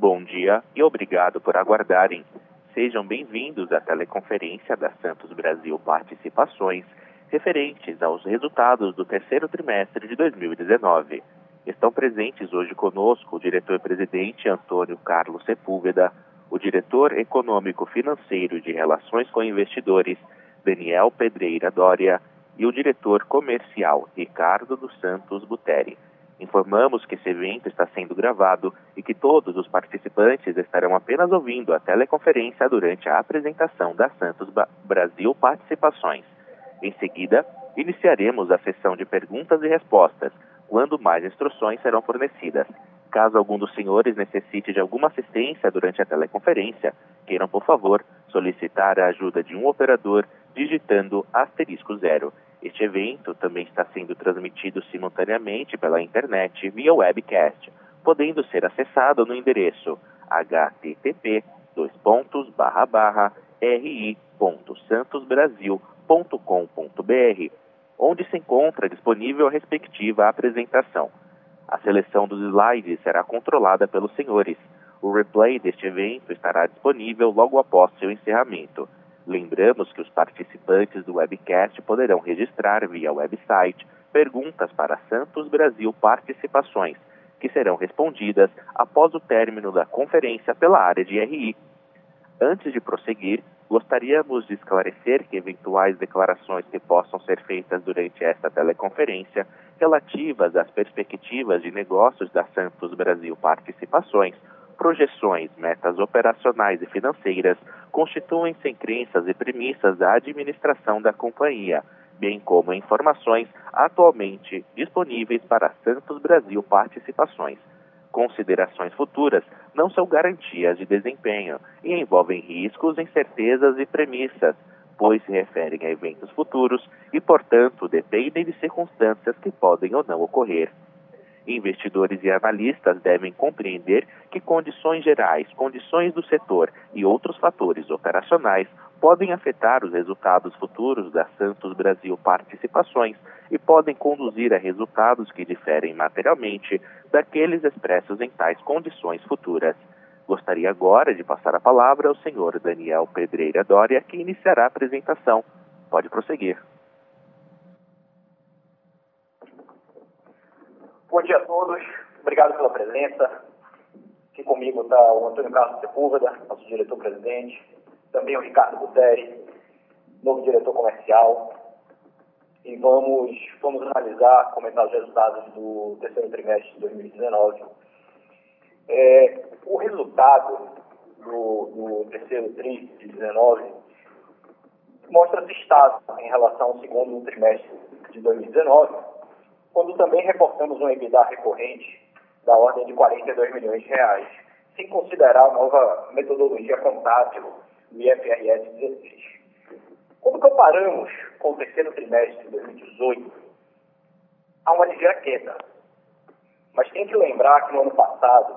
Bom dia e obrigado por aguardarem. Sejam bem-vindos à teleconferência da Santos Brasil Participações referentes aos resultados do terceiro trimestre de 2019. Estão presentes hoje conosco o diretor-presidente Antônio Carlos Sepúlveda, o diretor econômico-financeiro de Relações com Investidores, Daniel Pedreira Dória, e o diretor comercial Ricardo dos Santos Buteri. Informamos que esse evento está sendo gravado e que todos os participantes estarão apenas ouvindo a teleconferência durante a apresentação da Santos Brasil Participações. Em seguida, iniciaremos a sessão de perguntas e respostas, quando mais instruções serão fornecidas. Caso algum dos senhores necessite de alguma assistência durante a teleconferência, queiram, por favor, solicitar a ajuda de um operador digitando asterisco zero. Este evento também está sendo transmitido simultaneamente pela internet via webcast, podendo ser acessado no endereço http ri.santosbrasil.com.br, onde se encontra disponível a respectiva apresentação. A seleção dos slides será controlada pelos senhores. O replay deste evento estará disponível logo após seu encerramento. Lembramos que os participantes do webcast poderão registrar via website perguntas para Santos Brasil Participações, que serão respondidas após o término da conferência pela área de RI. Antes de prosseguir, gostaríamos de esclarecer que eventuais declarações que possam ser feitas durante esta teleconferência relativas às perspectivas de negócios da Santos Brasil Participações projeções, metas operacionais e financeiras constituem-se em crenças e premissas da administração da companhia, bem como informações atualmente disponíveis para Santos Brasil Participações. Considerações futuras não são garantias de desempenho e envolvem riscos, incertezas e premissas, pois se referem a eventos futuros e, portanto, dependem de circunstâncias que podem ou não ocorrer. Investidores e analistas devem compreender que condições gerais, condições do setor e outros fatores operacionais podem afetar os resultados futuros da Santos Brasil Participações e podem conduzir a resultados que diferem materialmente daqueles expressos em tais condições futuras. Gostaria agora de passar a palavra ao senhor Daniel Pedreira Dória, que iniciará a apresentação. Pode prosseguir. Bom dia a todos, obrigado pela presença. Aqui comigo está o Antônio Carlos Sepúlveda, nosso diretor-presidente, também o Ricardo Buteri, novo diretor comercial. E vamos, vamos analisar, comentar os resultados do terceiro trimestre de 2019. É, o resultado do, do terceiro TRI de 2019 mostra-se estável em relação ao segundo trimestre de 2019 quando também reportamos um EBITDA recorrente da ordem de 42 milhões de reais, sem considerar a nova metodologia contábil do IFRS 16. Quando comparamos com o terceiro trimestre de 2018, há uma ligeira queda. Mas tem que lembrar que no ano passado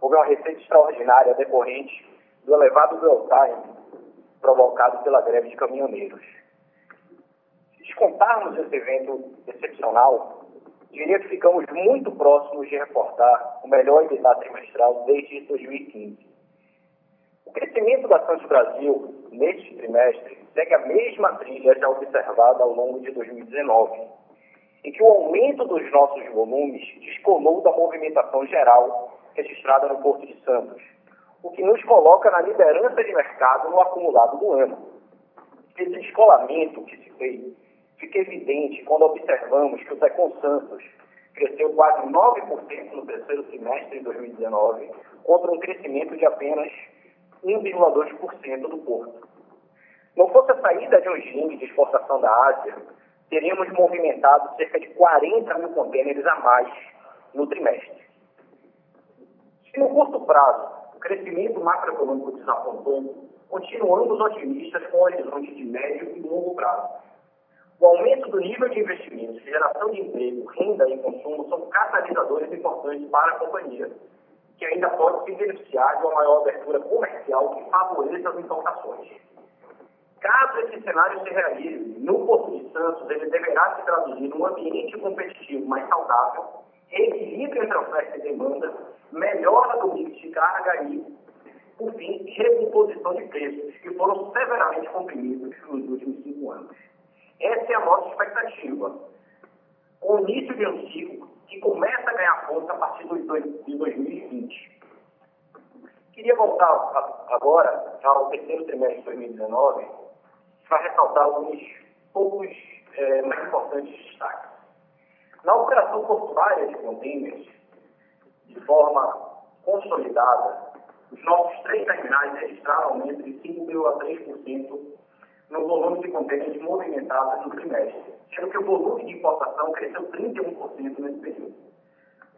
houve uma receita extraordinária decorrente do elevado dwell time provocado pela greve de caminhoneiros. Se descontarmos esse evento excepcional, diria que ficamos muito próximos de reportar o melhor EBITDA trimestral desde 2015. O crescimento da Santos Brasil neste trimestre segue a mesma trilha já observada ao longo de 2019, em que o aumento dos nossos volumes descolou da movimentação geral registrada no Porto de Santos, o que nos coloca na liderança de mercado no acumulado do ano. Esse descolamento que se fez fica evidente quando observamos que o Tecon Santos cresceu quase 9% no terceiro trimestre de 2019, contra um crescimento de apenas 1,2% do porto. Não fosse a saída de regime de exportação da Ásia, teríamos movimentado cerca de 40 mil contêineres a mais no trimestre. Se no curto prazo o crescimento macroeconômico desapontou, continuamos otimistas com horizonte de médio e longo prazo. O aumento do nível de investimentos, geração de emprego, renda e consumo são catalisadores importantes para a companhia, que ainda pode se beneficiar de uma maior abertura comercial que favoreça as importações. Caso esse cenário se realize, no Porto de Santos, ele deverá se traduzir num ambiente competitivo mais saudável, equilíbrio entre oferta e demanda melhora do mix de carga e, por fim, recomposição de preços, que foram severamente comprimidos nos últimos cinco anos. Essa é a nossa expectativa. O início de um ciclo que começa a ganhar força a partir de 2020. Queria voltar agora ao terceiro trimestre de 2019 para ressaltar alguns poucos é, mais importantes destaques. Na operação portuária de containers, de forma consolidada, os nossos três terminais registraram aumento de 5,3% no volume de contêineres movimentados no trimestre, sendo que o volume de importação cresceu 31% nesse período.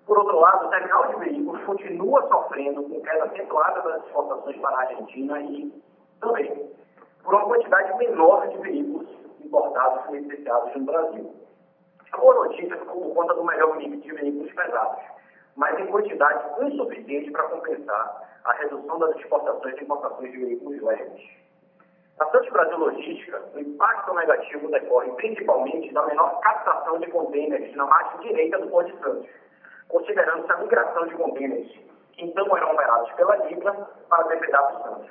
Por outro lado, o terminal de veículos continua sofrendo com queda acentuada das exportações para a Argentina e também por uma quantidade menor de veículos importados e licenciados no Brasil. A boa notícia ficou por conta do melhor mix de veículos pesados, mas em quantidade insuficiente para compensar a redução das exportações e importações de veículos leves. Na Santos Brasil Logística, o impacto negativo decorre principalmente da menor captação de contêineres na margem direita do Porto de Santos, considerando-se a migração de contêineres que então eram operados pela Libra para a DPW Santos.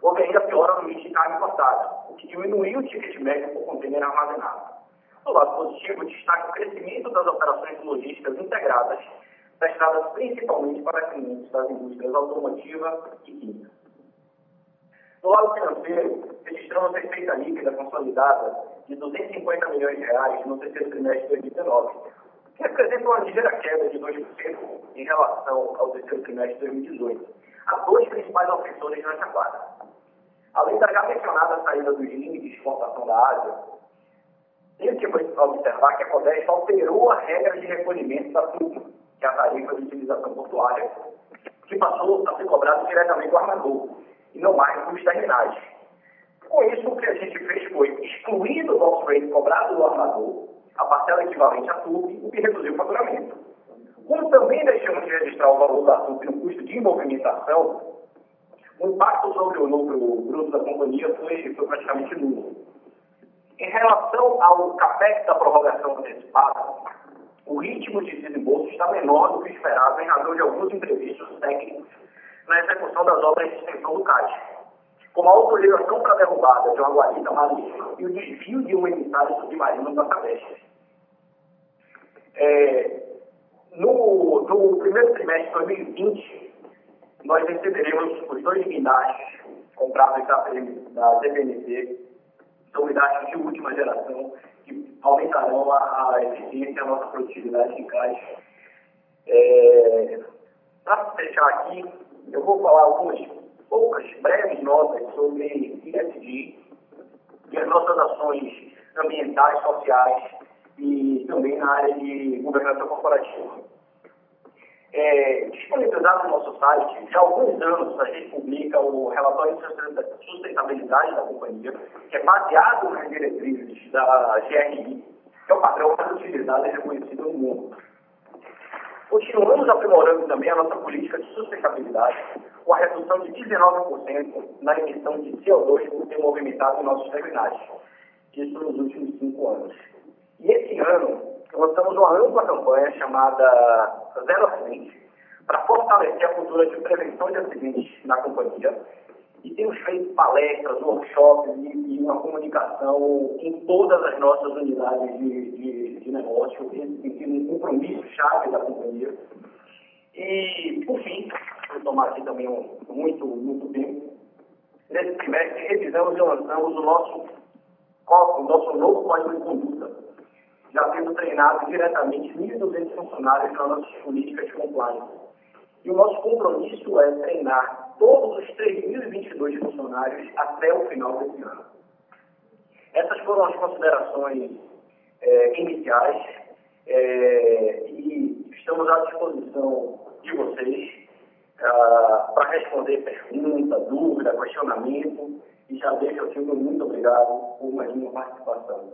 Houve ainda piora no mix de carga importada, o que diminuiu o ticket médio por contêiner armazenado. Do lado positivo, destaca o crescimento das operações logísticas integradas, destinadas principalmente para clientes das indústrias automotiva e química. Do lado financeiro, registramos receita líquida consolidada de 250 milhões de reais no terceiro trimestre de 2019, que representa uma ligeira queda de 2% em relação ao terceiro trimestre de 2018. Há dois principais ofensores nessa quadra. Além da já mencionada saída dos limites de exportação da Ásia, tem que observar que a CODES alterou a regra de recolhimento da turma, que é a tarifa de utilização portuária, que passou a ser cobrado diretamente do armador, e não mais dos terminais. Com isso, o que a gente fez foi excluir do box rate cobrado do armador a parcela equivalente à TUP, o que reduziu o faturamento. Como também deixamos de registrar o valor da TUP no custo de movimentação, o impacto sobre o lucro bruto da companhia foi, foi praticamente nulo. Em relação ao CAPEX da prorrogação antecipada, o ritmo de desembolso está menor do que esperado em razão de alguns imprevistos técnicos na execução das obras de extensão do CAD, como a autorização para a derrubada de uma guarita marítima e o desvio de um emissário submarino da Sabesp. É, no, no, primeiro trimestre de 2020, nós receberemos os dois guindastes comprados da, da CPNC, são guindastes de última geração, que aumentarão a, a eficiência e a nossa produtividade em caixa. É, para fechar aqui, eu vou falar algumas poucas breves notas sobre ISD e as nossas ações ambientais, sociais e também na área de governança corporativa. É, disponibilizado no nosso site, já há alguns anos a gente publica o relatório de sustentabilidade da companhia, que é baseado nas diretrizes da GRI, que é o padrão mais utilizado e reconhecido no mundo. Continuamos aprimorando também a nossa política de sustentabilidade, com a redução de 19% na emissão de CO2 por ter movimentado nossos terminais, isso nos últimos cinco anos. E esse ano, lançamos uma ampla campanha chamada Zero Acidente, para fortalecer a cultura de prevenção de acidentes na companhia. E temos feito palestras, workshops e, e uma comunicação em todas as nossas unidades de, de, de negócio, em um compromisso chave da companhia. E, por fim, vou tomar aqui também um, muito, muito tempo, nesse trimestre revisamos e lançamos o nosso, o nosso novo código de conduta, já tendo treinado diretamente 1.200 funcionários nas nossas políticas de compliance. E o nosso compromisso é treinar todos os 3.022 funcionários até o final desse ano. Essas foram as considerações é, iniciais é, e estamos à disposição de vocês ah, para responder pergunta, dúvida, questionamento e já deixo aqui meu muito obrigado por mais uma participação.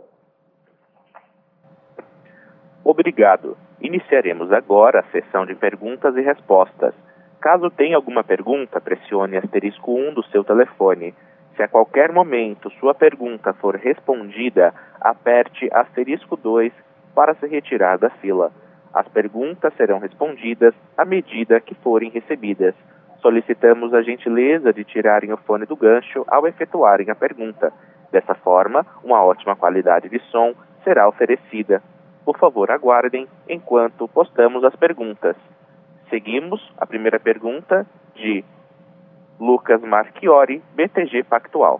Obrigado. Iniciaremos agora a sessão de perguntas e respostas. Caso tenha alguma pergunta, pressione asterisco 1 do seu telefone. Se a qualquer momento sua pergunta for respondida, aperte asterisco 2 para se retirar da fila. As perguntas serão respondidas à medida que forem recebidas. Solicitamos a gentileza de tirarem o fone do gancho ao efetuarem a pergunta. Dessa forma, uma ótima qualidade de som será oferecida. Por favor, aguardem enquanto postamos as perguntas. Seguimos a primeira pergunta de Lucas Marchiori, BTG Pactual.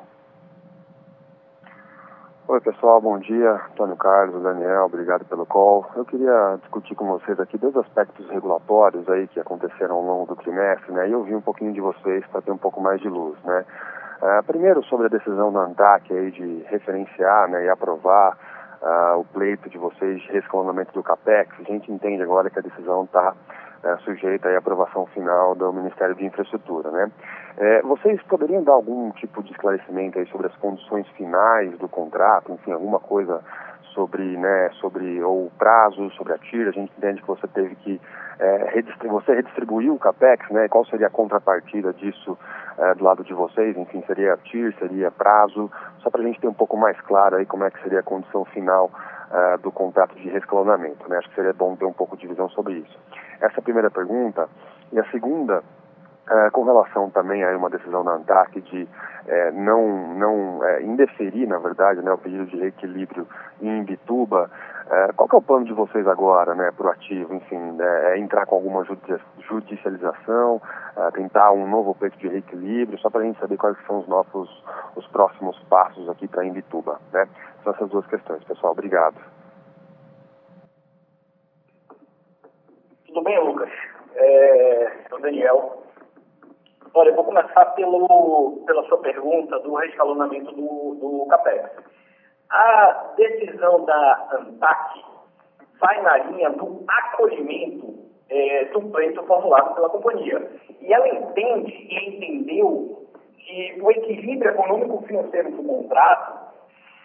Oi pessoal, bom dia. Antônio Carlos, Daniel, obrigado pelo call. Eu queria discutir com vocês aqui dois aspectos regulatórios aí que aconteceram ao longo do trimestre, né? E eu vi um pouquinho de vocês para ter um pouco mais de luz, né? Uh, primeiro sobre a decisão da ANTAC aí de referenciar né, e aprovar uh, o pleito de vocês de rescalonamento do CAPEX. A gente entende agora que a decisão está é, sujeita à aprovação final do Ministério de Infraestrutura, né? É, vocês poderiam dar algum tipo de esclarecimento aí sobre as condições finais do contrato, enfim, alguma coisa sobre, né, sobre ou prazo, sobre a TIR, a gente entende que você teve que é, você redistribuiu o CAPEX, né, qual seria a contrapartida disso é, do lado de vocês, enfim, seria TIR, seria prazo, só para a gente ter um pouco mais claro aí como é que seria a condição final uh, do contrato de rescalonamento. Né? Acho que seria bom ter um pouco de visão sobre isso. Essa é a primeira pergunta. E a segunda, uh, com relação também a uma decisão da ANTAC de uh, não, não indeferir, na verdade, né, o pedido de reequilíbrio em Bituba, qual é o plano de vocês agora, né, proativo, enfim, né, é entrar com alguma judicialização, tentar um novo pleito de reequilíbrio, só para a gente saber quais são os nossos os próximos passos aqui para Imbituba, né? São essas duas questões, pessoal. Obrigado. Tudo bem, Lucas? É, sou Daniel. Olha, eu vou começar pelo, pela sua pergunta do rescalonamento do, do CAPEX. A decisão da ANTAC vai na linha do acolhimento é, do pleito formulado pela companhia. E ela entende e entendeu que o equilíbrio econômico-financeiro do contrato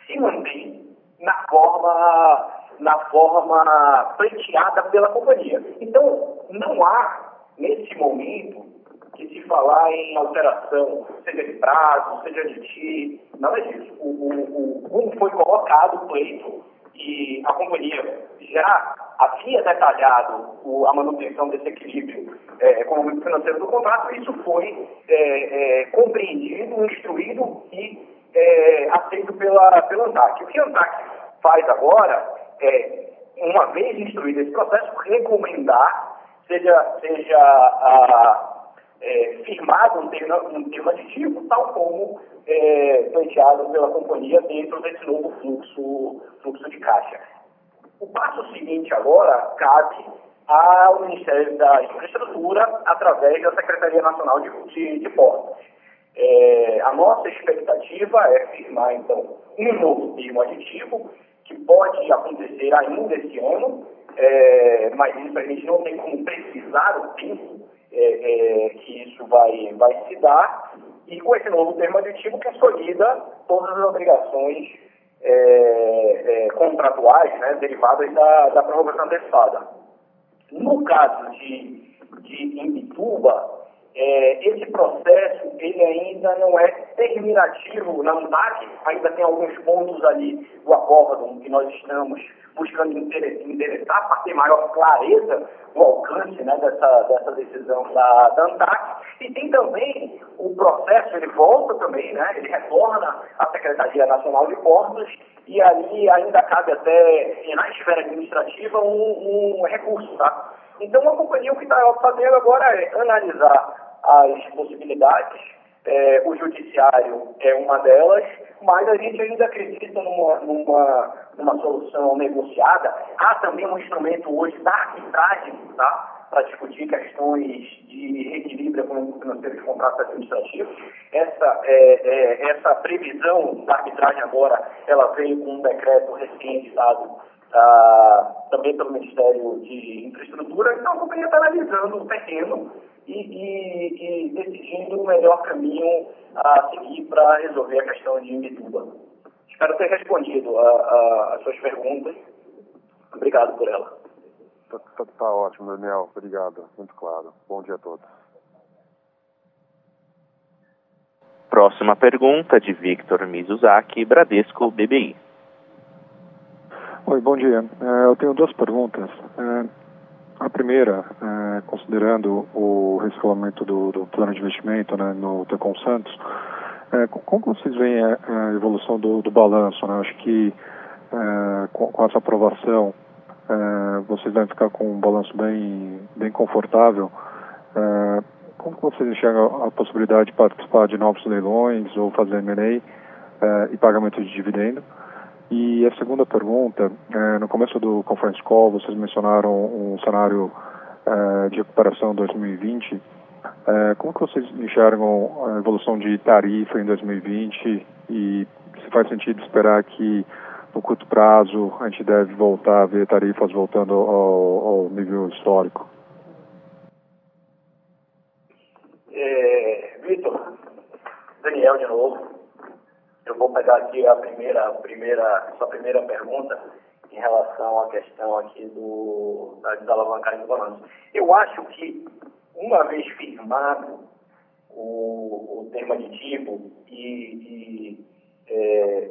se mantém na forma, na forma pleiteada pela companhia. Então, não há, nesse momento, que se falar em alteração, seja de prazo, seja de TI, nada disso. O, o, o, foi colocado o pleito e a companhia já havia detalhado o, a manutenção desse equilíbrio é, econômico-financeiro do contrato, isso foi é, é, compreendido, instruído e é, aceito pela, pela ANTAC. O que a ANTAC faz agora é, uma vez instruído esse processo, recomendar, seja, seja a, é, firmado um termo, um termo aditivo, tal como é, pleiteado pela companhia dentro desse novo fluxo, fluxo de caixa. O passo seguinte agora cabe ao Ministério da Infraestrutura através da Secretaria Nacional de, de, de Portos. É, a nossa expectativa é firmar, então, um novo termo aditivo, que pode acontecer ainda esse ano, é, mas isso a gente não tem como precisar o tempo é, é que isso vai, vai se dar, e com esse novo termo aditivo consolida todas as obrigações é, é, contratuais né, derivadas da, da prorrogação antecipada. No caso de, de Imbituba, é, esse processo ele ainda não é terminativo na UNAC, ainda tem alguns pontos ali do acordo que nós estamos buscando endereçar para ter maior clareza do alcance né, dessa, dessa decisão da, da ANTAC. E tem também o processo, ele volta também, né, ele retorna à Secretaria Nacional de Portos e ali ainda cabe até, na esfera administrativa, um, um recurso, tá? Então, a companhia o que está fazendo agora é analisar as possibilidades. É, o judiciário é uma delas, mas a gente ainda acredita numa, numa, numa solução negociada. Há também um instrumento hoje da arbitragem, tá? para discutir questões de reequilíbrio econômico-financeiro de contratos administrativos. Essa, é, é, essa previsão da arbitragem agora, ela veio com um decreto recém dado ah, também pelo Ministério de Infraestrutura. Então, a companhia está analisando o terreno e, e, e decidindo o melhor caminho a seguir para resolver a questão de Imbituba. Espero ter respondido as suas perguntas. Obrigado por ela. Tá, tá, tá, ótimo, Daniel. Obrigado. Muito claro. Bom dia a todos. Próxima pergunta de Victor Mizuzaki, Bradesco BBI. Oi, bom dia. É, eu tenho duas perguntas. A primeira, é, considerando o rescalamento do, do, plano de investimento né, no Tecom Santos, é, como vocês veem a, a evolução do, do, balanço? Né? Acho que é, com, com, essa aprovação é, vocês devem ficar com um balanço bem, bem confortável. É, como vocês enxergam a possibilidade de participar de novos leilões ou fazer M&A é, e pagamento de dividendo? E a segunda pergunta, é, no começo do conference call, vocês mencionaram um cenário é, de recuperação 2020. É, como que vocês enxergam a evolução de tarifa em 2020 e se faz sentido esperar que no curto prazo a gente deve voltar a ver tarifas voltando ao, ao nível histórico? É, Vitor, Daniel de novo. Vou pegar aqui a primeira, a primeira, sua primeira pergunta em relação à questão aqui do, da desalavancagem do balanço. Eu acho que, uma vez firmado o, o tema de tipo e, e é,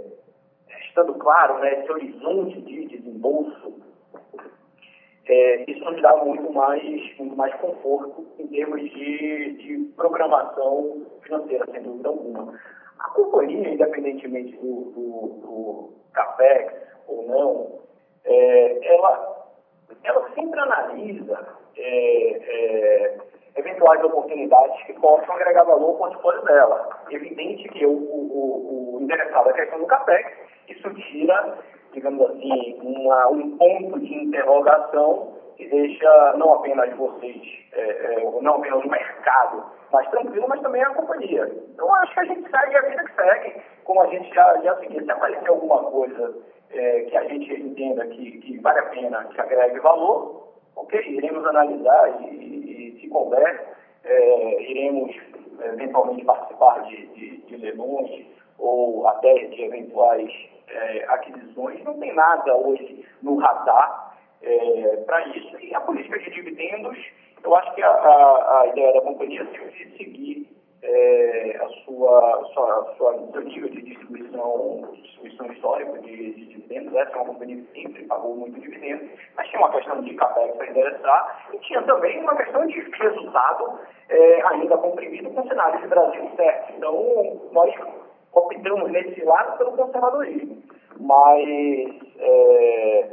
estando claro né, esse horizonte de desembolso, é, isso nos dá muito mais, muito mais conforto em termos de, de programação financeira, sem dúvida alguma. A companhia, independentemente do, do, do CAPEX ou não, é, ela, ela sempre analisa é, é, eventuais oportunidades que possam agregar valor ao portfólio dela. Evidente que o, o, o interessado é a questão do CAPEX, isso tira, digamos assim, uma, um ponto de interrogação que deixa não apenas vocês, é, é, não apenas o mercado mais tranquilo, mas também a companhia. Então acho que a gente segue a vida que segue, como a gente já, já seguiu. Se aparecer alguma coisa é, que a gente entenda que, que vale a pena, que agregue valor, ok, iremos analisar e, e se couber, é, iremos eventualmente participar de, de, de leilões ou até de eventuais é, aquisições. Não tem nada hoje no radar é, para isso. E a política de dividendos, eu acho que a, a, a ideia da companhia é sempre seguir é, a sua, sua, sua, seu nível de distribuição, distribuição histórica de, de, dividendos. Essa é uma companhia que sempre pagou muito dividendos, mas tinha uma questão de capex para endereçar e tinha também uma questão de resultado é, ainda comprimido com o cenário de Brasil certo. Então, nós optamos nesse lado pelo conservadorismo. Mas é,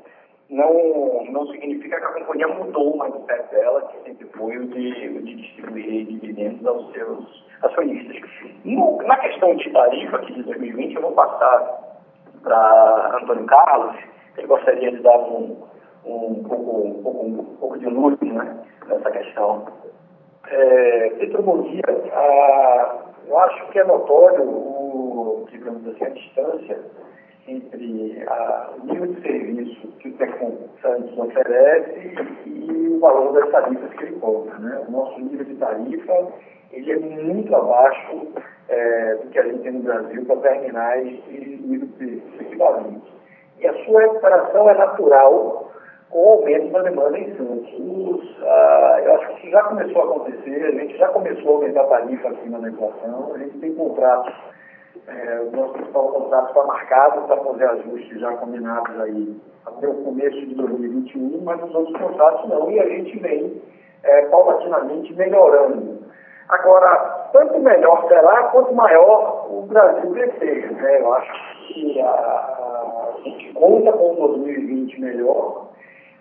não, não significa que a companhia mudou o mindset dela, que sempre foi o de, de distribuir dividendos aos seus acionistas. No, na questão de tarifa aqui de 2020, eu vou passar para Antônio Carlos, ele gostaria de dar um, um, pouco, um, pouco, um pouco de luz né, nessa questão. É, eu acho que é notório, o, digamos assim, a distância entre o nível de serviço que o Tecom Santos oferece e o valor das tarifas que ele cobra. Né? O nosso nível de tarifa ele é muito abaixo é, do que a gente tem no Brasil para terminais de nível de equivalente. E a sua recuperação é natural com o aumento da demanda em Santos. Ah, eu acho que isso já começou a acontecer, a gente já começou a aumentar a tarifa acima da inflação, a gente tem contratos é, o nosso principal contrato está marcado para fazer ajustes já combinados aí até o começo de 2021, mas os outros contratos não, e a gente vem é, paulatinamente melhorando. Agora, tanto melhor será, quanto maior o Brasil crescer. Né? Eu acho que a, a, gente conta com 2020 melhor,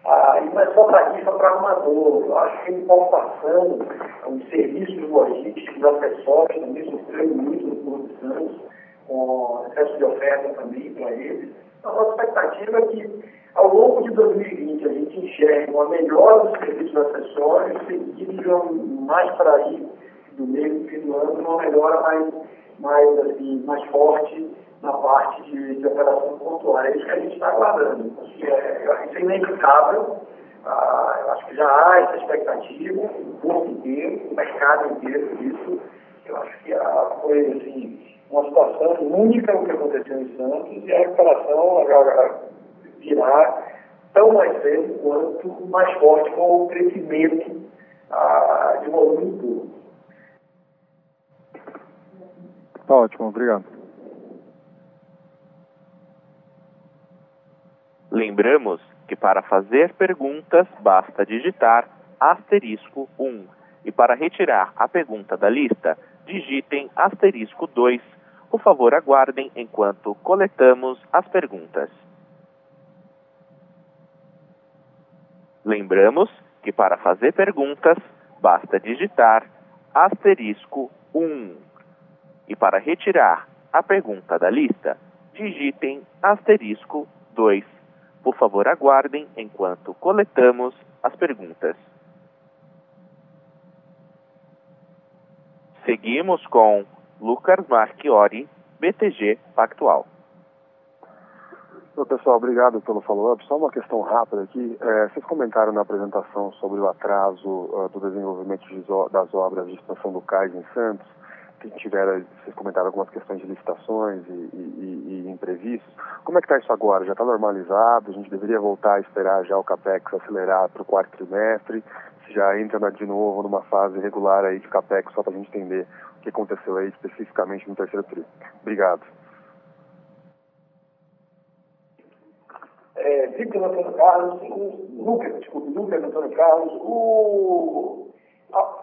ah, e não é só tarifa para armador. Eu acho que a importação, os serviços logísticos, acessórios, também sofreram muito no Porto Santos com excesso de oferta também para eles. Então, a nossa expectativa é que, ao longo de 2020, a gente enxergue uma melhora dos serviços acessórios, seguido mais para aí, do meio do fim do ano, uma melhora mais, mais, assim, mais forte na parte de, de operação pontual. É isso que a gente está aguardando. Que é, isso é inevitável. Ah, eu acho que já há essa expectativa, o corpo inteiro, o mercado inteiro, isso. Eu acho que ah, foi assim, uma situação única o que aconteceu em Santos e a recuperação virá tão mais cedo quanto mais forte com o crescimento ah, de volume público. Tá ótimo, obrigado. Lembramos que para fazer perguntas basta digitar asterisco 1 e para retirar a pergunta da lista, digitem asterisco 2. Por favor, aguardem enquanto coletamos as perguntas. Lembramos que para fazer perguntas basta digitar asterisco 1. E para retirar a pergunta da lista, digitem asterisco 2. Por favor, aguardem enquanto coletamos as perguntas. Seguimos com Lucas Marchiori, BTG Pactual. Pessoal, obrigado pelo follow-up. Só uma questão rápida aqui. É, vocês comentaram na apresentação sobre o atraso uh, do desenvolvimento de, das obras de expansão do CAIS em Santos. Que tiveram, vocês comentaram algumas questões de licitações e, e imprevistos. Como é que está isso agora? Já está normalizado? A gente deveria voltar a esperar já o CAPEX acelerar para o quarto trimestre? Se já entra de novo numa fase regular aí de CAPEX, só para a gente entender o que aconteceu aí especificamente no terceiro tri. Obrigado. é, Victor Antônio Carlos, o Lucas, desculpe, Lucas Antônio Carlos, o,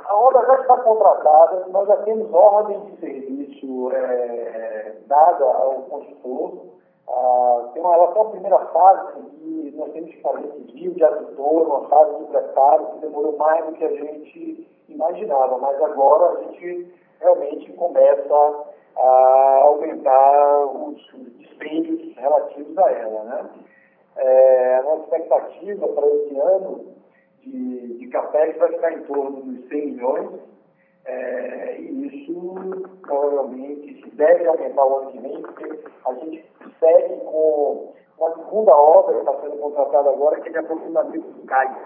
a, obra já está contratada, nós já temos ordem de serviço é, dada ao construtor. Ah, tem uma relação primeira fase, que nós temos que fazer desvio de adutor, uma fase de preparo que demorou mais do que a gente imaginava, mas agora a gente realmente começa a aumentar os dispêndios relativos a ela. Né? É, a nossa expectativa para esse ano de, de CAPEX vai ficar em torno dos 100 milhões, é, e isso provavelmente deve aumentar o ano que vem, porque a gente segue com uma segunda obra que está sendo contratada agora, que é de aprofundamento do CAIS.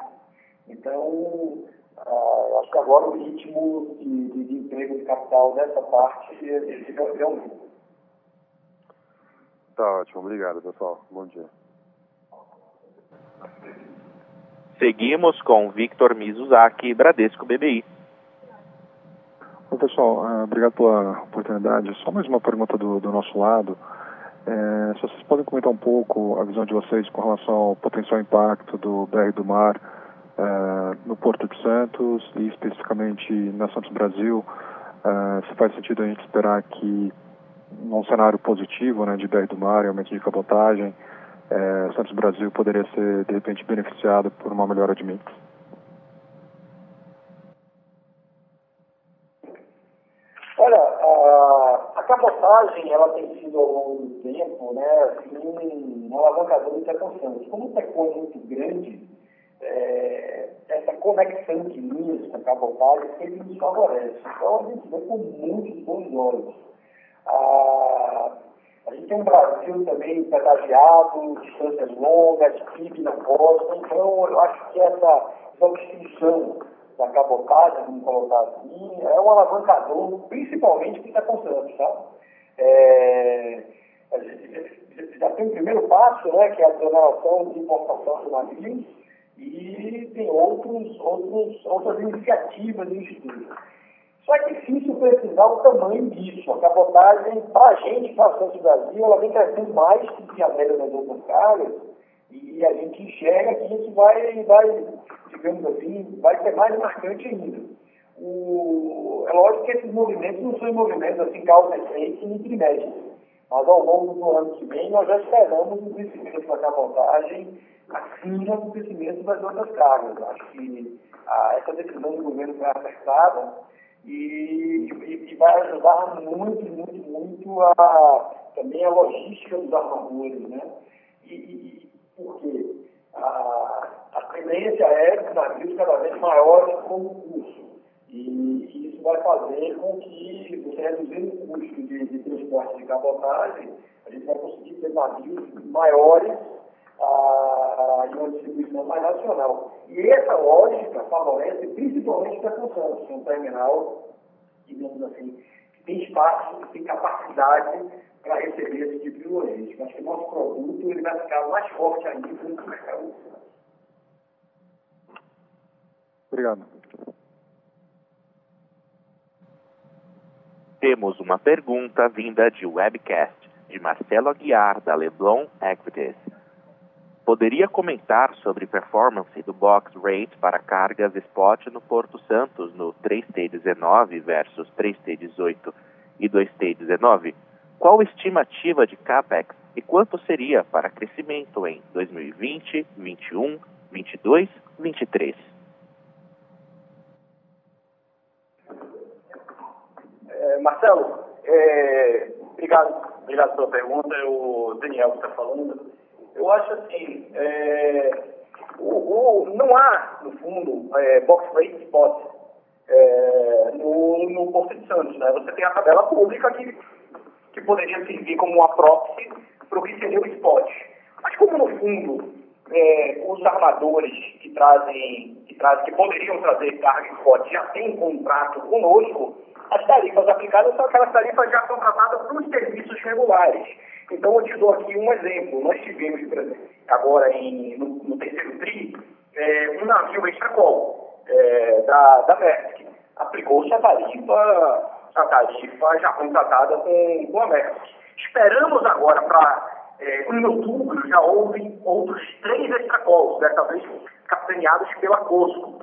Então, ah, acho que agora o ritmo de, de, de emprego de capital nessa parte ele aumenta. Tá ótimo, obrigado pessoal. Bom dia. Seguimos com Victor Mizuzaki, Bradesco BBI. Oi, pessoal, uh, obrigado pela oportunidade. Só mais uma pergunta do, do nosso lado. É, se vocês podem comentar um pouco a visão de vocês com relação ao potencial impacto do BR do Mar uh, no Porto de Santos e especificamente na Santos Brasil, uh, se faz sentido a gente esperar que num cenário positivo né, de BR do Mar e aumento de cabotagem, é, Santos Brasil poderia ser, de repente, beneficiado por uma melhora de mix? Olha, a, a cabotagem ela tem sido ao longo do tempo né, assim, um alavancador interessante. Como o Tecom é muito grande, é, essa conexão de linhas com a cabotagem sempre nos favorece. Então a gente vê com muitos bons olhos. A, a gente tem um Brasil também pedagiado, distâncias longas, PIB na costa, então eu acho que essa obstrução da cabotagem, vamos colocar assim, é um alavancador, principalmente que está acontecendo, sabe? É, já tem o primeiro passo, né, que é a desoneração de importação de navios, e tem outros, outros, outras iniciativas em estudo. Só é difícil precisar o tamanho disso. A cabotagem, para a gente, para o Brasil, ela vem crescendo mais do que a média das outras cargas, e a gente enxerga que isso vai, vai digamos assim, vai ser mais marcante ainda. O, é lógico que esses movimentos não são movimentos assim, causa efeito nem trimestre. Mas ao longo do ano que vem, nós já esperamos um crescimento da cabotagem acima do crescimento das outras cargas. Acho que a, essa decisão do governo foi acertada e, e, e, vai ajudar muito, muito, muito a, também a logística dos armadores, né? E, e por quê? A, a tendência é de navios cada vez maiores com custo. E, e, isso vai fazer com que, você reduzindo o custo de, de transporte de cabotagem, a gente vai conseguir ter navios maiores uma distribuição mais nacional. E essa lógica favorece principalmente para a Santos, um terminal, digamos assim, que tem espaço, que tem capacidade para receber esse tipo de logística. Acho que o nosso produto ele vai ficar mais forte ainda no mercado. Obrigado. Temos uma pergunta vinda de webcast de Marcelo Aguiar, da Leblon Equities. Poderia comentar sobre performance do box rate para cargas spot no Porto Santos no 3T19 versus 3T18 e 2T19? Qual a estimativa de CAPEX e quanto seria para crescimento em 2020, 21, 22, 23? É, Marcelo, é, obrigado, obrigado pela pergunta. O Daniel está falando. Eu acho assim, é, o, o, não há, no fundo, é, box rate spot é, no, no Porto de Santos. Né? Você tem a tabela pública que, que poderia servir como uma proxy para o que seria o spot. Mas como, no fundo, é, os armadores que trazem, que trazem, que poderiam trazer carga spot já têm contrato conosco, as tarifas aplicadas são aquelas tarifas já contratadas para os serviços regulares. Então, eu te dou aqui um exemplo. Nós tivemos, agora em, no, no terceiro TRI, é, um navio extracol é, da, da Maersk. Aplicou-se a tarifa, a tarifa já contratada com, com a Maersk. Esperamos agora para. É, em outubro já houve outros três extracols, dessa vez capitaneados pela COSCO.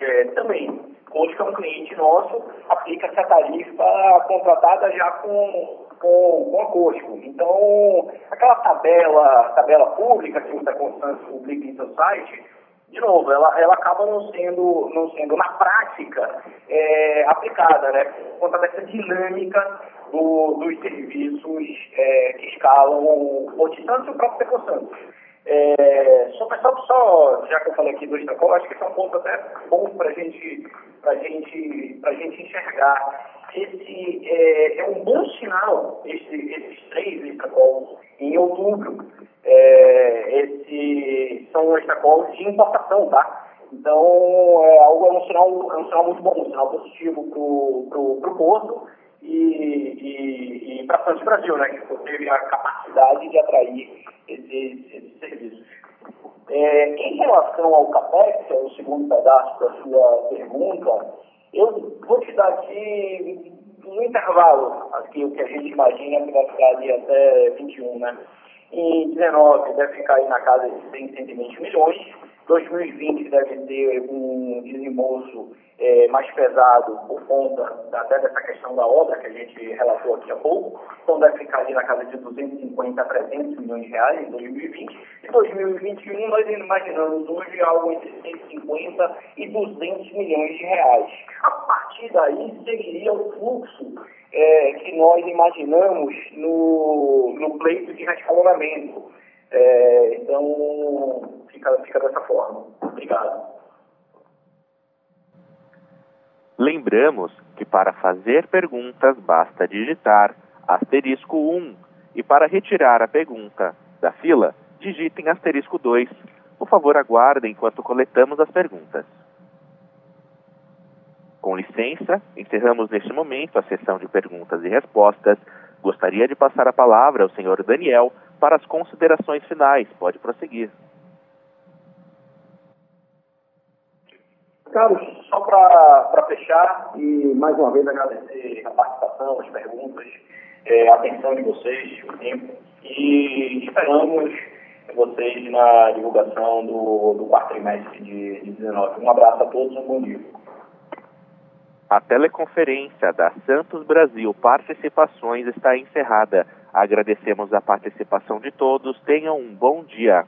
É, também, COSCO é um cliente nosso, aplica essa tarifa contratada já com com, com a Cosco. Então, aquela tabela, tabela pública que o Teconstante publica em site, de novo, ela, ela acaba não sendo, não sendo na prática é, aplicada, né? Por conta dessa dinâmica do, dos serviços é, que escalam o Portisantos e o próprio Teconstante. É, só, só, só, já que eu falei aqui do Extracol, acho que esse é um ponto até bom para gente, a gente, gente enxergar esse é, é um bom sinal, esse, esses três extracolos em outubro. É, esse, são extracolos de importação, tá? Então, é, algo, é, um sinal, é um sinal muito bom, um sinal positivo para o Porto e, e, e para Santos Brasil, né, que teve a capacidade de atrair esses, esses serviços. É, em relação ao CAPEX, é o segundo pedaço da sua pergunta, eu vou te dar aqui no intervalo, aqui o que a gente imagina que vai ficar ali até 21, né? Em 19 deve ficar aí na casa de 100, 120 milhões. 2020 deve ter um desembolso é, mais pesado por conta até dessa questão da obra que a gente relatou aqui há pouco. Então deve ficar ali na casa de 250 a 300 milhões de reais em 2020. Em 2021 nós imaginamos hoje algo entre 150 e 200 milhões de reais. A partir daí seguiria o fluxo é, que nós imaginamos no, no pleito de rescalonamento. É, então, fica, fica dessa forma. Obrigado. Lembramos que para fazer perguntas basta digitar asterisco 1 e para retirar a pergunta da fila, digitem asterisco 2. Por favor, aguardem enquanto coletamos as perguntas. Com licença, encerramos neste momento a sessão de perguntas e respostas. Gostaria de passar a palavra ao senhor Daniel para as considerações finais. Pode prosseguir. Carlos, só para fechar e mais uma vez agradecer a participação, as perguntas, é, a atenção de vocês, o tempo e esperamos vocês na divulgação do, do quarto trimestre de, de 19. Um abraço a todos, um bom dia. A teleconferência da Santos Brasil Participações está encerrada. Agradecemos a participação de todos. Tenham um bom dia.